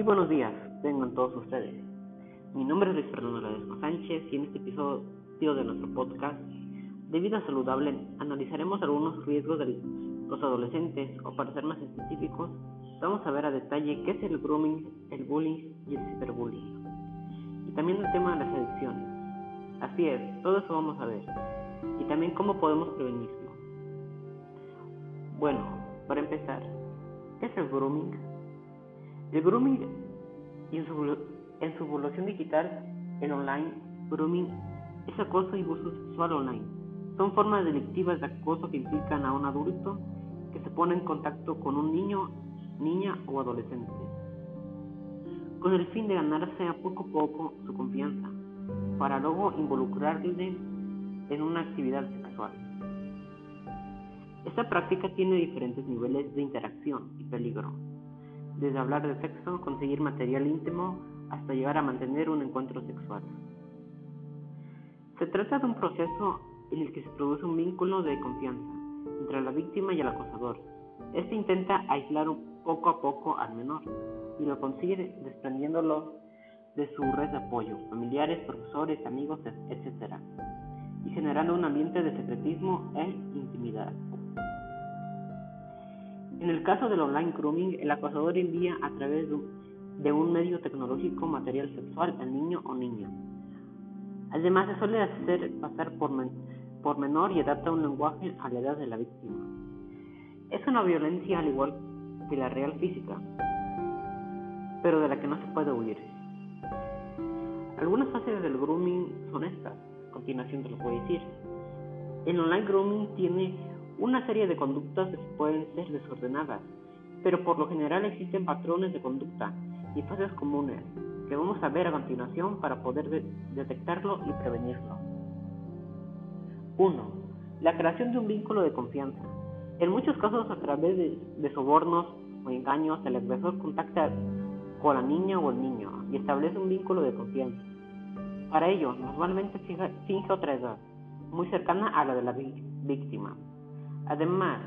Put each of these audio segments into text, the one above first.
Muy buenos días, tengan todos ustedes. Mi nombre es Luis Fernando Ledesma Sánchez y en este episodio de nuestro podcast de vida saludable analizaremos algunos riesgos de los adolescentes o para ser más específicos vamos a ver a detalle qué es el grooming, el bullying y el ciberbullying. Y también el tema de las adicciones. Así es, todo eso vamos a ver. Y también cómo podemos prevenirlo. Bueno, para empezar, ¿qué es el grooming? El grooming en su, en su evolución digital, el online, grooming es acoso y abuso sexual online. Son formas delictivas de acoso que implican a un adulto que se pone en contacto con un niño, niña o adolescente, con el fin de ganarse a poco a poco su confianza, para luego involucrarle en una actividad sexual. Esta práctica tiene diferentes niveles de interacción y peligro, desde hablar de sexo, conseguir material íntimo, hasta llegar a mantener un encuentro sexual. Se trata de un proceso en el que se produce un vínculo de confianza entre la víctima y el acosador. Este intenta aislar poco a poco al menor y lo consigue desprendiéndolo de su red de apoyo, familiares, profesores, amigos, etc. y generando un ambiente de secretismo e intimidad. En el caso del online grooming, el acosador envía a través de un medio tecnológico material sexual al niño o niña. Además, se suele hacer pasar por, por menor y adapta un lenguaje a la edad de la víctima. Es una violencia al igual que la real física, pero de la que no se puede huir. Algunas fases del grooming son estas, a continuación te lo voy a decir. El online grooming tiene una serie de conductas pueden ser desordenadas, pero por lo general existen patrones de conducta y fases comunes que vamos a ver a continuación para poder detectarlo y prevenirlo. 1. La creación de un vínculo de confianza. En muchos casos a través de, sobornos o engaños el agresor contacta con la niña o el niño y establece un vínculo de confianza. Para ello, normalmente finge otra edad, muy cercana a la de la víctima. Además,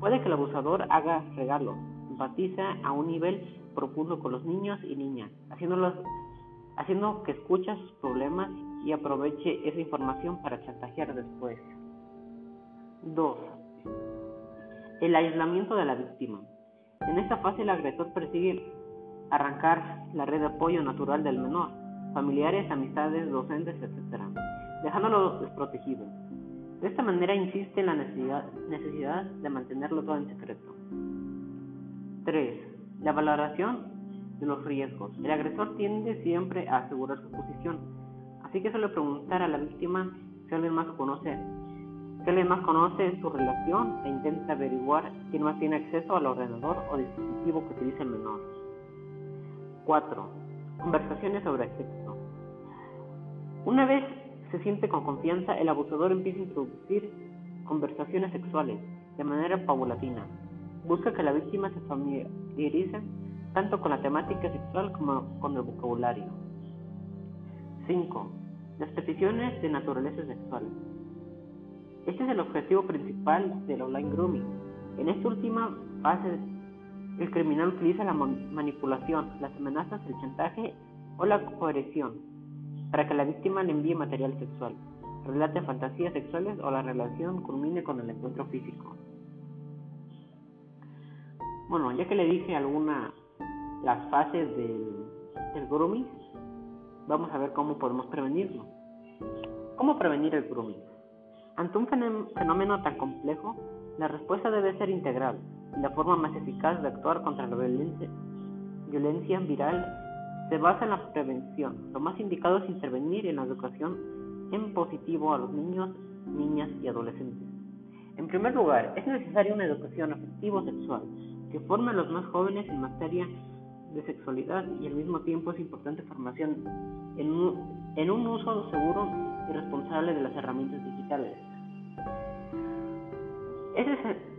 puede que el abusador haga regalos, empatiza a un nivel profundo con los niños y niñas, haciéndolos, haciendo que escuche sus problemas y aproveche esa información para chantajear después. 2. El aislamiento de la víctima. En esta fase el agresor persigue arrancar la red de apoyo natural del menor, familiares, amistades, docentes, etc., dejándolo desprotegido. De esta manera insiste en la necesidad, de mantenerlo todo en secreto. 3. La valoración de los riesgos. El agresor tiende siempre a asegurar su posición, así que suele preguntar a la víctima si alguien más conoce, si alguien más conoce su relación e intenta averiguar quién más tiene acceso al ordenador o dispositivo que utiliza el menor. 4. Conversaciones sobre sexo. Una vez se siente con confianza, el abusador empieza a introducir conversaciones sexuales de manera paulatina. Busca que la víctima se familiarice tanto con la temática sexual como con el vocabulario. 5. Las peticiones de naturaleza sexual. Este es el objetivo principal del online grooming. En esta última fase, el criminal utiliza la manipulación, las amenazas, el chantaje o la coerción para que la víctima le envíe material sexual, relate fantasías sexuales o la relación culmine con el encuentro físico. Bueno, ya que le dije algunas las fases del, del grooming, vamos a ver cómo podemos prevenirlo. ¿Cómo prevenir el grooming? Ante un fenómeno tan complejo, la respuesta debe ser integral y la forma más eficaz de actuar contra la violencia, violencia viral se basa en la prevención. Lo más indicado es intervenir en la educación en positivo a los niños, niñas y adolescentes. En primer lugar, es necesaria una educación afectivo-sexual que forme a los más jóvenes en materia de sexualidad y al mismo tiempo es importante formación en un, en un uso seguro y responsable de las herramientas digitales. Es,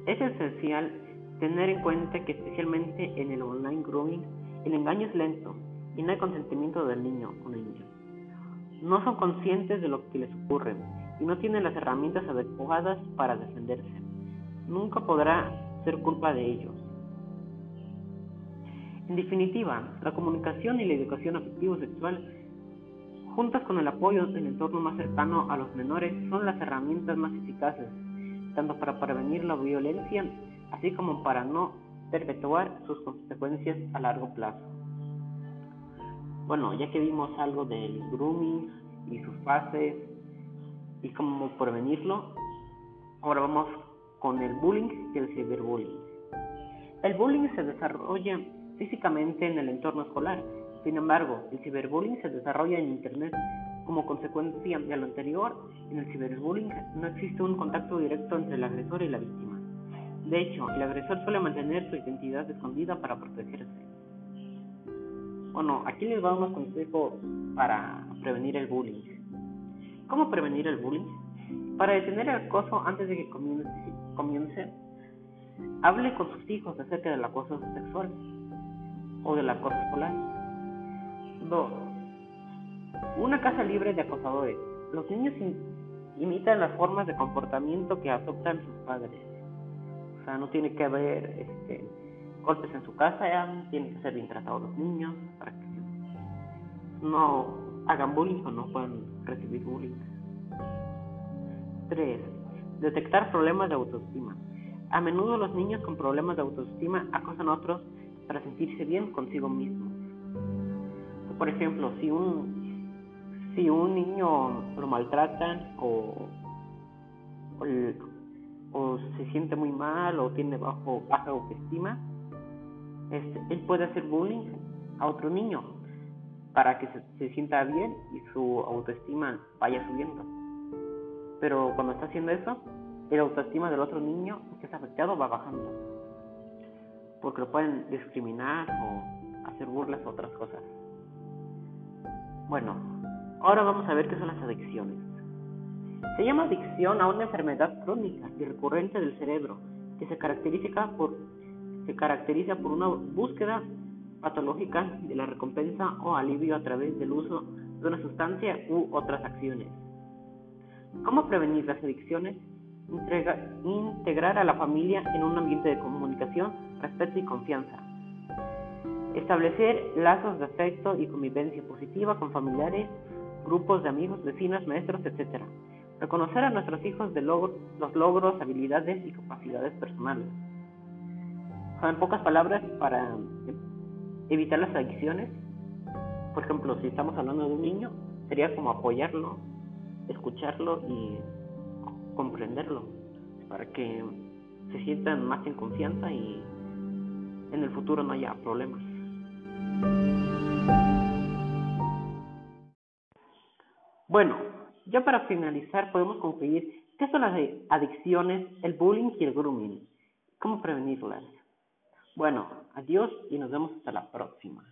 es esencial tener en cuenta que especialmente en el online grooming el engaño es lento y no hay consentimiento del niño o niña. No son conscientes de lo que les ocurre y no tienen las herramientas adecuadas para defenderse. Nunca podrá ser culpa de ellos. En definitiva, la comunicación y la educación afectivo-sexual, juntas con el apoyo del entorno más cercano a los menores, son las herramientas más eficaces, tanto para prevenir la violencia, así como para no perpetuar sus consecuencias a largo plazo. Bueno, ya que vimos algo del grooming y sus fases y cómo prevenirlo, ahora vamos con el bullying y el ciberbullying. El bullying se desarrolla físicamente en el entorno escolar, sin embargo, el ciberbullying se desarrolla en Internet. Como consecuencia de lo anterior, en el ciberbullying no existe un contacto directo entre el agresor y la víctima. De hecho, el agresor suele mantener su identidad escondida para protegerse. Bueno, aquí les vamos unos consejos para prevenir el bullying. ¿Cómo prevenir el bullying? Para detener el acoso antes de que comience, comience hable con sus hijos acerca del acoso sexual o del acoso escolar. 2. Una casa libre de acosadores. Los niños imitan las formas de comportamiento que adoptan sus padres. O sea, no tiene que haber este, golpes en su casa, ya tienen que ser bien tratados los niños para que no hagan bullying o no puedan recibir bullying. 3. Detectar problemas de autoestima. A menudo los niños con problemas de autoestima acosan a otros para sentirse bien consigo mismo. Por ejemplo, si un, si un niño lo maltratan o, o, se siente muy mal o tiene bajo, baja autoestima, este, él puede hacer bullying a otro niño para que se, se sienta bien y su autoestima vaya subiendo. Pero cuando está haciendo eso, el autoestima del otro niño que está afectado va bajando. Porque lo pueden discriminar o hacer burlas o otras cosas. Bueno, ahora vamos a ver qué son las adicciones. Se llama adicción a una enfermedad crónica y recurrente del cerebro que se caracteriza por, se caracteriza por una búsqueda patológica de la recompensa o alivio a través del uso de una sustancia u otras acciones. ¿Cómo prevenir las adicciones? integrar a la familia en un ambiente de comunicación, respeto y confianza. Establecer lazos de afecto y convivencia positiva con familiares, grupos de amigos, vecinos, maestros, etc. Reconocer a nuestros hijos de los logros, habilidades y capacidades personales. En pocas palabras, para evitar las adicciones, por ejemplo, si estamos hablando de un niño, sería como apoyarlo, escucharlo y comprenderlo para que se sientan más en confianza y en el futuro no haya problemas. Bueno, ya para finalizar podemos concluir qué son las adicciones, el bullying y el grooming, cómo prevenirlas. Bueno, adiós y nos vemos hasta la próxima.